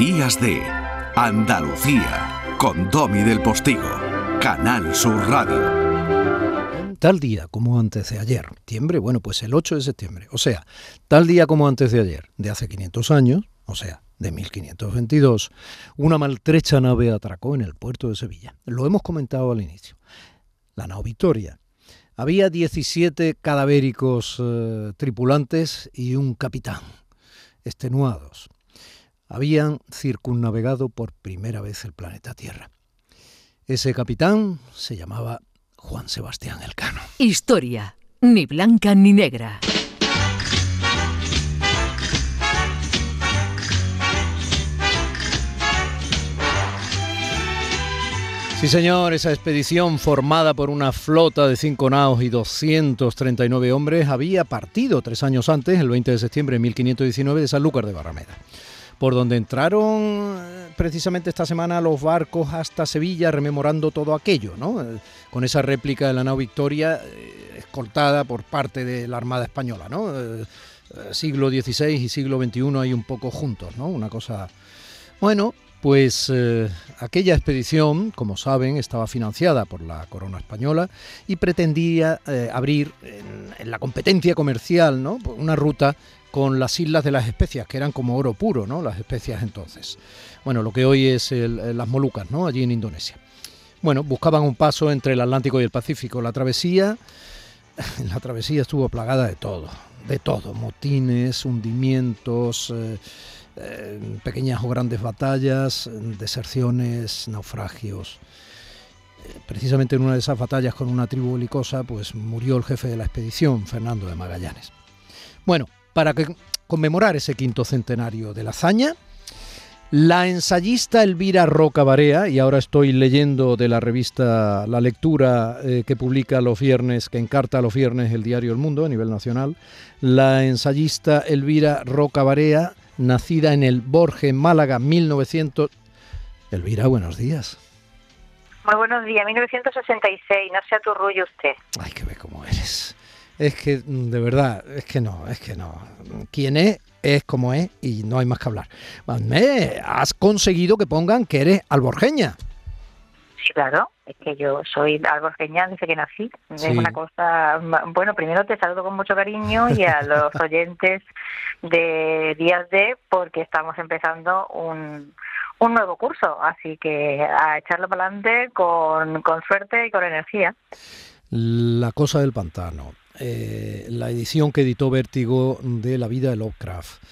Días de Andalucía con Domi del Postigo, Canal Sur Radio. Tal día como antes de ayer, septiembre, bueno, pues el 8 de septiembre, o sea, tal día como antes de ayer, de hace 500 años, o sea, de 1522, una maltrecha nave atracó en el puerto de Sevilla. Lo hemos comentado al inicio. La nao Victoria. Había 17 cadavéricos eh, tripulantes y un capitán, extenuados habían circunnavegado por primera vez el planeta Tierra. Ese capitán se llamaba Juan Sebastián Elcano. Historia, ni blanca ni negra. Sí, señor, esa expedición formada por una flota de cinco naos y 239 hombres había partido tres años antes, el 20 de septiembre de 1519, de Sanlúcar de Barrameda por donde entraron eh, precisamente esta semana los barcos hasta Sevilla rememorando todo aquello, ¿no? Eh, con esa réplica de la nao Victoria eh, escoltada por parte de la Armada Española, ¿no? siglo XVI y siglo XXI hay un poco juntos, ¿no? Una cosa... Bueno, pues aquella expedición, como saben, estaba financiada por la corona española y pretendía abrir en, en, la competencia comercial ¿no? una ruta con las islas de las especias, que eran como oro puro, ¿no? Las especias entonces. Bueno, lo que hoy es las Molucas, ¿no? Allí en Indonesia. Bueno, buscaban un paso entre el Atlántico y el Pacífico. La travesía, la travesía estuvo plagada de todo, de todo, motines, hundimientos, eh, eh, pequeñas o grandes batallas, deserciones, naufragios. Eh, precisamente en una de esas batallas con una tribu belicosa, pues murió el jefe de la expedición, Fernando de Magallanes. Bueno, para conmemorar ese quinto centenario de la hazaña. La ensayista Elvira Roca Barea, y ahora estoy leyendo de la revista La Lectura eh, que publica los viernes, que encarta los viernes el diario El Mundo a nivel nacional, la ensayista Elvira Roca Barea, nacida en el Borge, Málaga, 1900. Elvira, buenos días. Muy buenos días, 1966, no sea tu rollo usted. Ay, que ve cómo eres es que mm, de verdad, es que no, es que no. Quien es, es como es y no hay más que hablar. Me has conseguido que pongan que eres alborgeña. Sí, claro, es que yo soy alborgeña desde que nací. Es una cosa, bueno, primero te saludo con mucho cariño y a los oyentes de Días de, porque estamos empezando un, un nuevo curso, así que a echarlo para adelante con, con suerte y con energía. La cosa del pantano, eh, la edición que editó Vértigo de La vida de Lovecraft.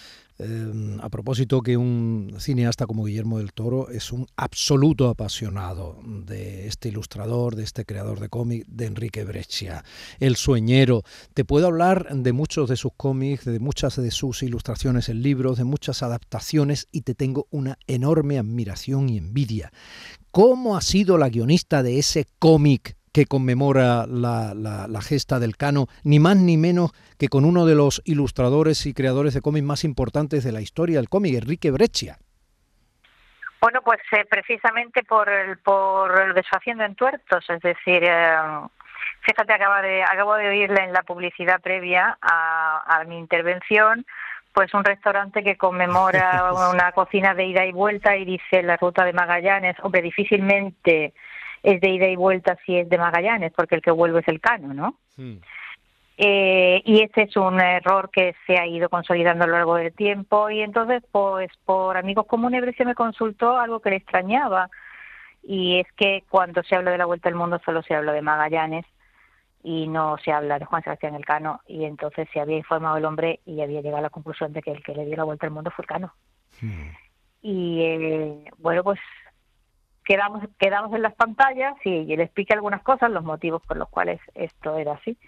Eh, a propósito que un cineasta como Guillermo del Toro es un absoluto apasionado de este ilustrador, de este creador de cómic, de Enrique Breccia, el sueñero. Te puedo hablar de muchos de sus cómics, de muchas de sus ilustraciones en libros, de muchas adaptaciones y te tengo una enorme admiración y envidia. ¿Cómo ha sido la guionista de ese cómic que conmemora la, la, gesta del Cano, ni más ni menos que con uno de los ilustradores y creadores de cómics más importantes de la historia del cómic, Enrique Breccia. Bueno, pues eh, precisamente por el, por el deshaciendo en tuertos, es decir, eh, fíjate, acabo de, acabo de oírle en la publicidad previa a, a mi intervención, pues un restaurante que conmemora una cocina de ida y vuelta y dice la ruta de Magallanes, hombre, difícilmente es de ida y vuelta si es de Magallanes, porque el que vuelve es el Cano, ¿no? Hmm. Eh, y este es un error que se ha ido consolidando a lo largo del tiempo y entonces pues por amigos comunes se me consultó algo que le extrañaba y es que cuando se habla de la vuelta al mundo solo se habla de Magallanes y no se habla de Juan Sebastián Elcano y entonces se había informado el hombre y había llegado a la conclusión de que el que le dio la vuelta al mundo fue el Cano. Hmm. Y eh, bueno, pues quedamos, quedamos en las pantallas y, le expliqué algunas cosas, los motivos por los cuales esto era así.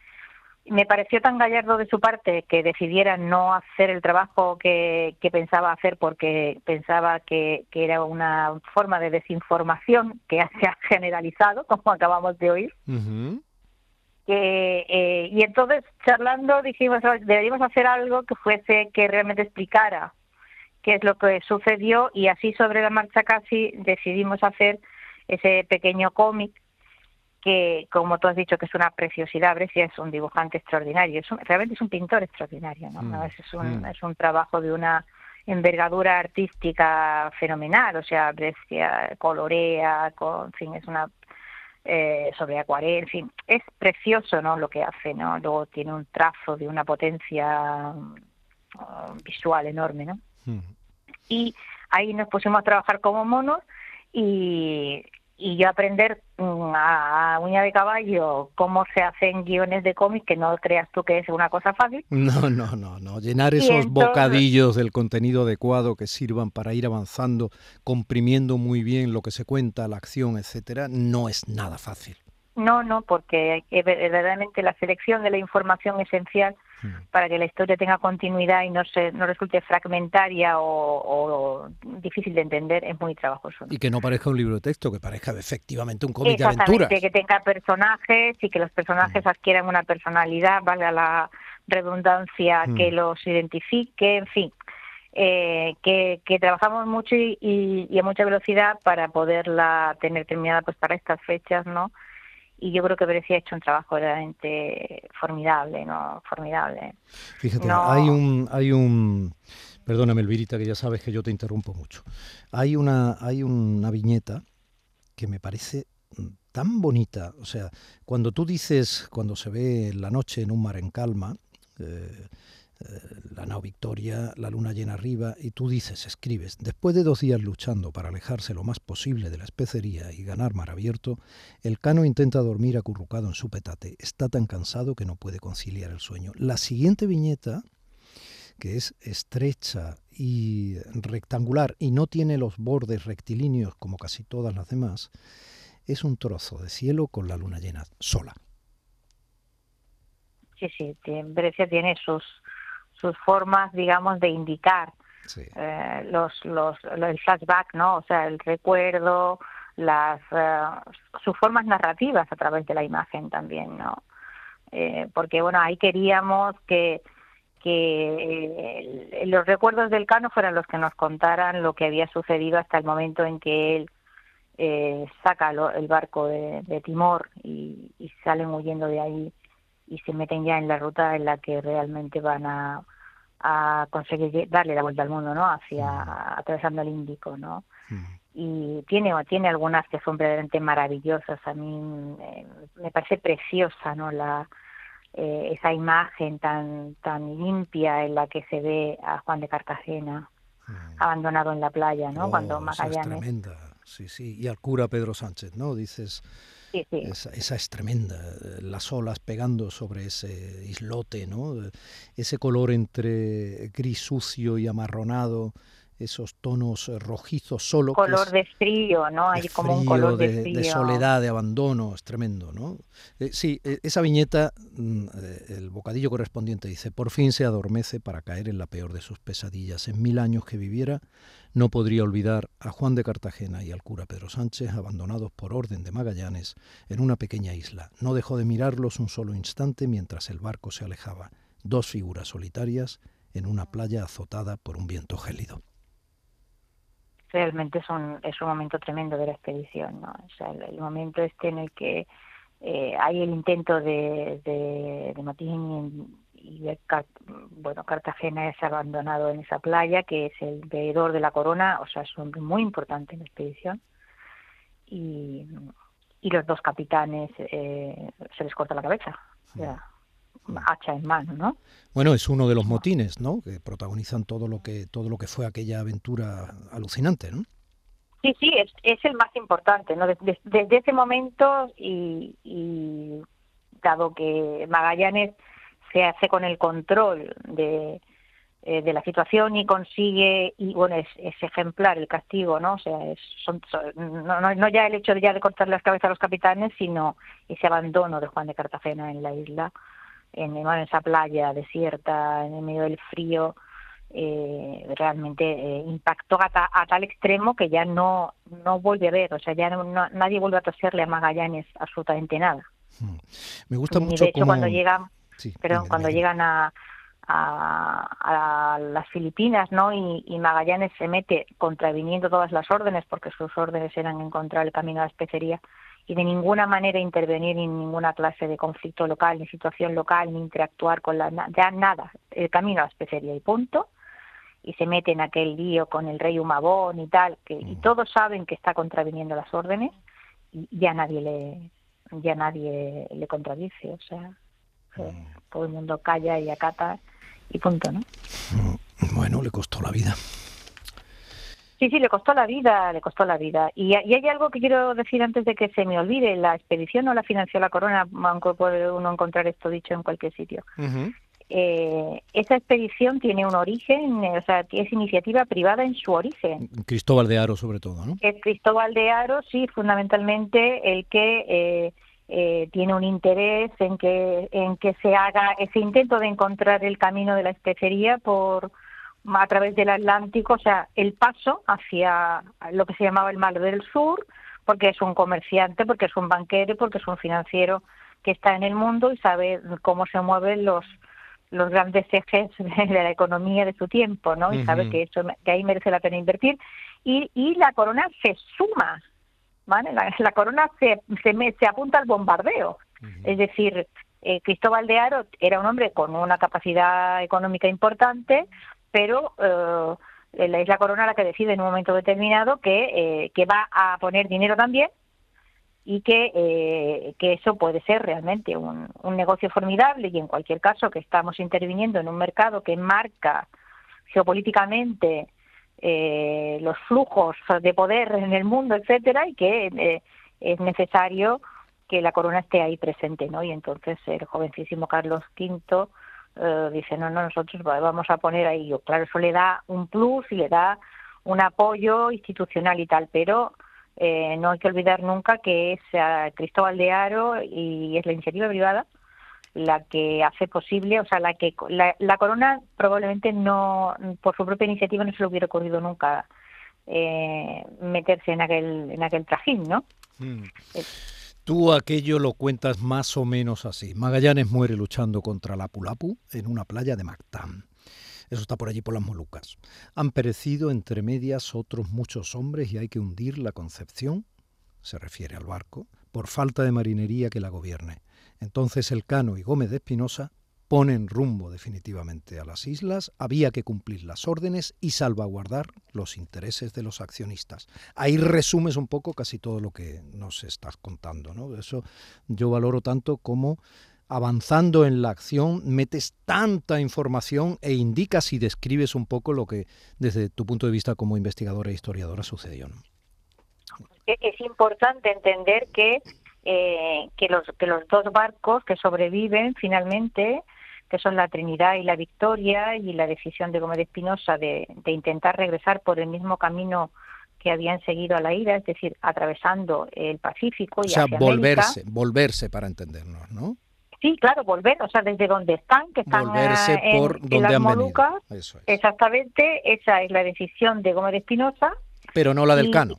Me pareció tan gallardo de su parte que decidiera no hacer el trabajo que, pensaba hacer porque pensaba que, era una forma de desinformación que se ha generalizado, como acabamos de oír. eh, y entonces, charlando, dijimos, deberíamos hacer algo que fuese, que realmente explicara qué es lo que sucedió y así sobre la marcha casi decidimos hacer ese pequeño cómic que, como tú has dicho, que es una preciosidad, Brescia es un dibujante extraordinario, es realmente es un pintor extraordinario, ¿no? Mm, es, un, mm. es un trabajo de una envergadura artística fenomenal, o sea, aprecia, colorea, con, en fin, es una eh, sobre acuarel, en fin, es precioso, ¿no? Lo que hace, ¿no? Luego tiene un trazo de una potencia uh, visual enorme, ¿no? Mm. Y ahí nos pusimos a trabajar como monos y, y yo aprender mm, a, uña de caballo cómo se hacen guiones de cómics, que no creas tú que es una cosa fácil. No, no, no, no. Llenar esos bocadillos del contenido adecuado que sirvan para ir avanzando, comprimiendo muy bien lo que se cuenta, la acción, etcétera, no es nada fácil. No, no, porque verdaderamente la selección de la información esencial. Para que la historia tenga continuidad y no se no resulte fragmentaria o, difícil de entender es muy trabajoso. Y que no parezca un libro de texto, que parezca efectivamente un cómic de aventuras. que tenga personajes y que los personajes mm. adquieran una personalidad, valga la redundancia, mm. que los identifique, en fin. Eh, que, que, trabajamos mucho y, y, a mucha velocidad para poderla tener terminada pues para estas fechas, ¿no? Y yo creo que Brescia ha hecho un trabajo realmente formidable, ¿no? Formidable. Fíjate, hay un, hay un, perdóname Elvirita, que ya sabes que yo te interrumpo mucho. Hay una, hay una viñeta que me parece tan bonita, o sea, cuando tú dices, cuando se ve la noche en un mar en calma, eh, eh, la nao Victoria, la luna llena arriba, y tú dices, escribes, después de dos días luchando para alejarse lo más posible de la especería y ganar mar abierto, el cano intenta dormir acurrucado en su petate. Está tan cansado que no puede conciliar el sueño. La siguiente viñeta, que es estrecha y rectangular y no tiene los bordes rectilíneos como casi todas las demás, es un trozo de cielo con la luna llena sola. Sí, sí, tiene sus, sus formas, digamos, de indicar eh, los, los, el flashback, ¿no? O sea, el recuerdo, las eh, sus formas narrativas a través de la imagen también, ¿no? Eh, porque bueno, ahí queríamos que que los recuerdos del Cano fueran los que nos contaran lo que había sucedido hasta el momento en que él saca el barco de, Timor y, y, salen huyendo de ahí y se meten ya en la ruta en la que realmente van a, a conseguir darle la vuelta al mundo, ¿no? Hacia mm. atravesando el Índico, ¿no? Mm. Y tiene tiene algunas que son verdaderamente maravillosas. A mí me parece preciosa, ¿no? La eh, esa imagen tan tan limpia en la que se ve a Juan de Cartagena mm. abandonado en la playa, ¿no? Oh, Cuando Magallanes. es tremenda, sí, sí. Y al cura Pedro Sánchez, ¿no? Dices esa, es tremenda, las olas pegando sobre ese islote, ¿no? Ese color entre gris sucio y amarronado, esos tonos rojizos solo. Color de frío, ¿no? Hay como un color de, frío. de, soledad, de abandono, es tremendo, ¿no? Eh, sí, e, esa viñeta, mm, eh, el bocadillo correspondiente dice, por fin se adormece para caer en la peor de sus pesadillas. En mil años que viviera, no podría olvidar a Juan de Cartagena y al cura Pedro Sánchez abandonados por orden de Magallanes en una pequeña isla. No dejó de mirarlos un solo instante mientras el barco se alejaba, dos figuras solitarias en una playa azotada por un viento gélido. Realmente es un, es un momento tremendo de la expedición, ¿no? O sea, el, momento este en el que eh, hay el intento de, de, de Motín y bueno, Cartagena es abandonado en esa playa, que es el veedor de la corona, o sea, es un muy importante en la expedición. Y, y los dos capitanes eh, se les corta la cabeza, hacha en mano, ¿no? Bueno, es uno de los motines, ¿no? Que protagonizan todo lo que todo lo que fue aquella aventura alucinante, ¿no? Sí, sí, es, es el más importante, ¿no? Desde, desde ese momento y, y dado que Magallanes se hace con el control de, eh, de la situación y consigue y bueno es, ejemplar el castigo no o sea es, son, no, no, ya el hecho de ya de cortar las cabezas a los capitanes sino ese abandono de Juan de Cartagena en la isla en, en esa playa desierta en el medio del frío eh, realmente eh, impactó a, tal extremo que ya no no vuelve a ver o sea ya no, nadie vuelve a toserle a Magallanes absolutamente nada hmm. me gusta mucho de hecho cuando llega pero cuando llegan a, a, las Filipinas, ¿no? Y, Magallanes se mete contraviniendo todas las órdenes, porque sus órdenes eran encontrar el camino a la especería y de ninguna manera intervenir en ninguna clase de conflicto local, ni situación local, ni interactuar con la ya nada, el camino a la especería y punto. y se mete en aquel lío con el rey Humabón y tal, que y mm. todos saben que está contraviniendo las órdenes y ya nadie le ya nadie le contradice, o sea, mm. todo el mundo calla y acata y punto, ¿no? Mm. Bueno, le costó la vida. Sí, sí, le costó la vida, le costó la vida. Y, hay algo que quiero decir antes de que se me olvide. La expedición no la financió la corona, aunque puede uno encontrar esto dicho en cualquier sitio. Eh, esa expedición tiene un origen, o sea, es iniciativa privada en su origen. Cristóbal de Aro, sobre todo, ¿no? Es Cristóbal de Aro, sí, fundamentalmente el que eh, eh, tiene un interés en que, en que se haga ese intento de encontrar el camino de la especería por a través del Atlántico, o sea, el paso hacia lo que se llamaba el Mar del Sur, porque es un comerciante, porque es un banquero, porque es un financiero que está en el mundo y sabe cómo se mueven los los grandes ejes de la economía de su tiempo, ¿no? Y sabe que eso que ahí merece la pena invertir y, y la corona se suma, ¿vale? La, corona se se, se apunta al bombardeo, es decir, eh, Cristóbal de Aro era un hombre con una capacidad económica importante, pero eh, la isla Corona la que decide en un momento determinado que, eh, que va a poner dinero también y que, eh, que eso puede ser realmente un, un, negocio formidable y en cualquier caso que estamos interviniendo en un mercado que marca geopolíticamente eh, los flujos de poder en el mundo, etcétera, y que eh, es necesario que la corona esté ahí presente, ¿no? Y entonces el jovencísimo Carlos V dice, no, no, nosotros vamos a poner ahí, claro, eso le da un plus y le da un apoyo institucional y tal, pero eh, no hay que olvidar nunca que es eh, Cristóbal de Aro y es la iniciativa privada la que hace posible, o sea, la que la, corona probablemente no, por su propia iniciativa no se le hubiera ocurrido nunca eh, meterse en aquel en aquel trajín, ¿no? Mm. Tú aquello lo cuentas más o menos así. Magallanes muere luchando contra la Pulapu en una playa de Mactán. Eso está por allí por las Molucas. Han perecido entre medias otros muchos hombres y hay que hundir la Concepción, se refiere al barco, por falta de marinería que la gobierne. Entonces el Cano y Gómez de Espinosa ponen rumbo definitivamente a las islas, había que cumplir las órdenes y salvaguardar los intereses de los accionistas. Ahí resumes un poco casi todo lo que nos estás contando. ¿no? Eso yo valoro tanto como avanzando en la acción, metes tanta información e indicas y describes un poco lo que desde tu punto de vista como investigadora e historiadora sucedió. Es importante entender que, eh, que, los, que los dos barcos que sobreviven finalmente, que son la Trinidad y la Victoria, y la decisión de Gómez Espinosa de, de intentar regresar por el mismo camino que habían seguido a la ira, es decir, atravesando el Pacífico y o sea, volverse, volverse para entendernos, ¿no? Sí, claro, volver, o sea, desde donde están, que están eh, en, por donde las han Molucas, exactamente, esa es la decisión de Gómez de Espinosa. Pero no la del Cano.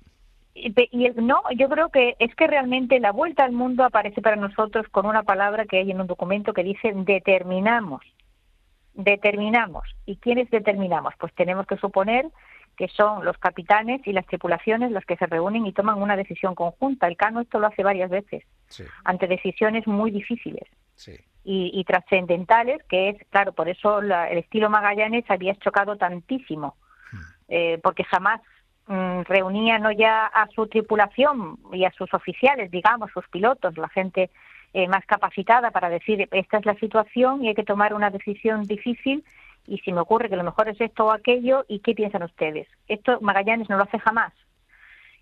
Y, no, yo creo que es que realmente la vuelta al mundo aparece para nosotros con una palabra que hay en un documento que dice determinamos. Determinamos. ¿Y quiénes determinamos? Pues tenemos que suponer que son los capitanes y las tripulaciones los que se reúnen y toman una decisión conjunta. El Cano esto lo hace varias veces, ante decisiones muy difíciles y, trascendentales, que es, claro, por eso el estilo Magallanes había chocado tantísimo, hmm. eh, porque jamás reunía no ya a su tripulación y a sus oficiales, digamos, sus pilotos, la gente eh, más capacitada para decir esta es la situación y hay que tomar una decisión difícil y si me ocurre que lo mejor es esto o aquello y qué piensan ustedes. Esto Magallanes no lo hace jamás.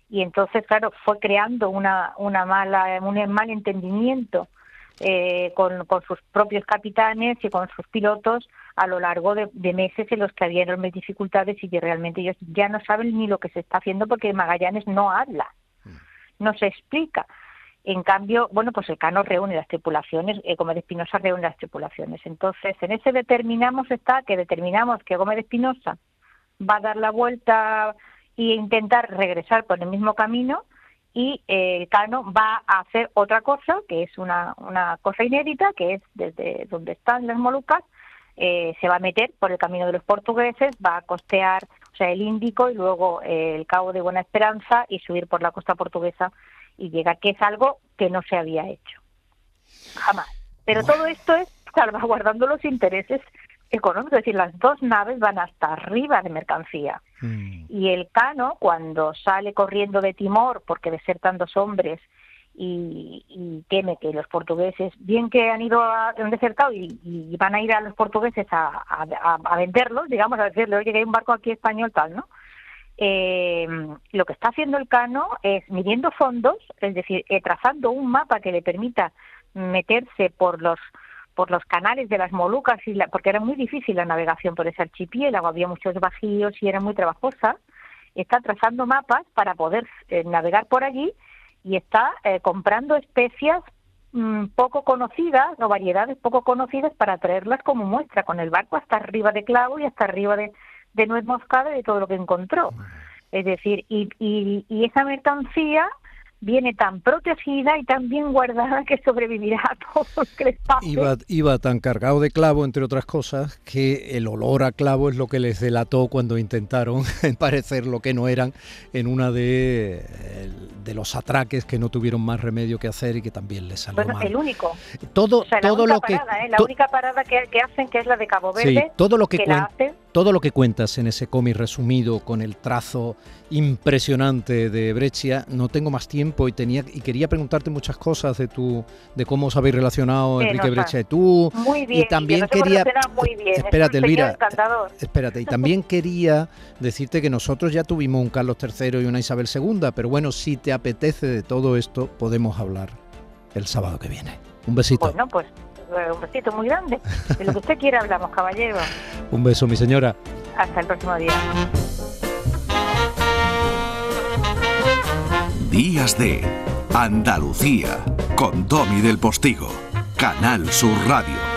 Y entonces, claro, fue creando una, una mala, un mal entendimiento eh, con, con, sus propios capitanes y con sus pilotos a lo largo de, meses en los que había enormes dificultades y que realmente ellos ya no saben ni lo que se está haciendo porque Magallanes no habla, mm. no se explica. En cambio, bueno, pues el Cano reúne las tripulaciones, eh, Gómez de Espinosa reúne las tripulaciones. Entonces, en ese determinamos está que determinamos que Gómez de Espinosa va a dar la vuelta e intentar regresar por el mismo camino y eh, Cano va a hacer otra cosa, que es una, una cosa inédita, que es desde donde están las Molucas, eh, se va a meter por el camino de los portugueses, va a costear o sea, el Índico y luego eh, el Cabo de Buena Esperanza y subir por la costa portuguesa y llegar, que es algo que no se había hecho jamás. Pero todo esto es salvaguardando los intereses económico, es decir, las dos naves van hasta arriba de mercancía. Mm. Y el Cano, cuando sale corriendo de Timor porque desertan dos hombres y, teme que los portugueses, bien que han ido a, han desertado y, van a ir a los portugueses a, a, venderlos, digamos, a decirle, oye, que hay un barco aquí español tal, ¿no? Eh, lo que está haciendo el Cano es midiendo fondos, es decir, eh, trazando un mapa que le permita meterse por los por los canales de las Molucas, y porque era muy difícil la navegación por ese archipiélago, había muchos bajíos y era muy trabajosa, está trazando mapas para poder eh, navegar por allí y está eh, comprando especias mm, poco conocidas o variedades poco conocidas para traerlas como muestra, con el barco hasta arriba de clavo y hasta arriba de, de nuez moscada y de todo lo que encontró. Es decir, y, y, y esa mercancía viene tan protegida y tan bien guardada que sobrevivirá a todo lo que les pase. Iba, iba tan cargado de clavo, entre otras cosas, que el olor a clavo es lo que les delató cuando intentaron parecer lo que no eran en una de, de los atraques que no tuvieron más remedio que hacer y que también les salió bueno, el único. Todo, todo lo que... ¿eh? La única parada que, hacen, que es la de Cabo Verde, sí, todo lo que, que todo lo que cuentas en ese cómic resumido con el trazo impresionante de Breccia, no tengo más tiempo y tenía y quería preguntarte muchas cosas de tu de cómo os habéis relacionado Enrique Breccia y tú muy bien, y también quería espérate Elvira espérate y también quería decirte que nosotros ya tuvimos un Carlos III y una Isabel II, pero bueno, si te apetece de todo esto podemos hablar el sábado que viene. Un besito. Bueno, pues eh, un besito muy grande. De lo que usted quiera hablamos, caballero. un beso, mi señora. Hasta el próximo día. Días de Andalucía con Domi del Postigo, Canal Sur Radio.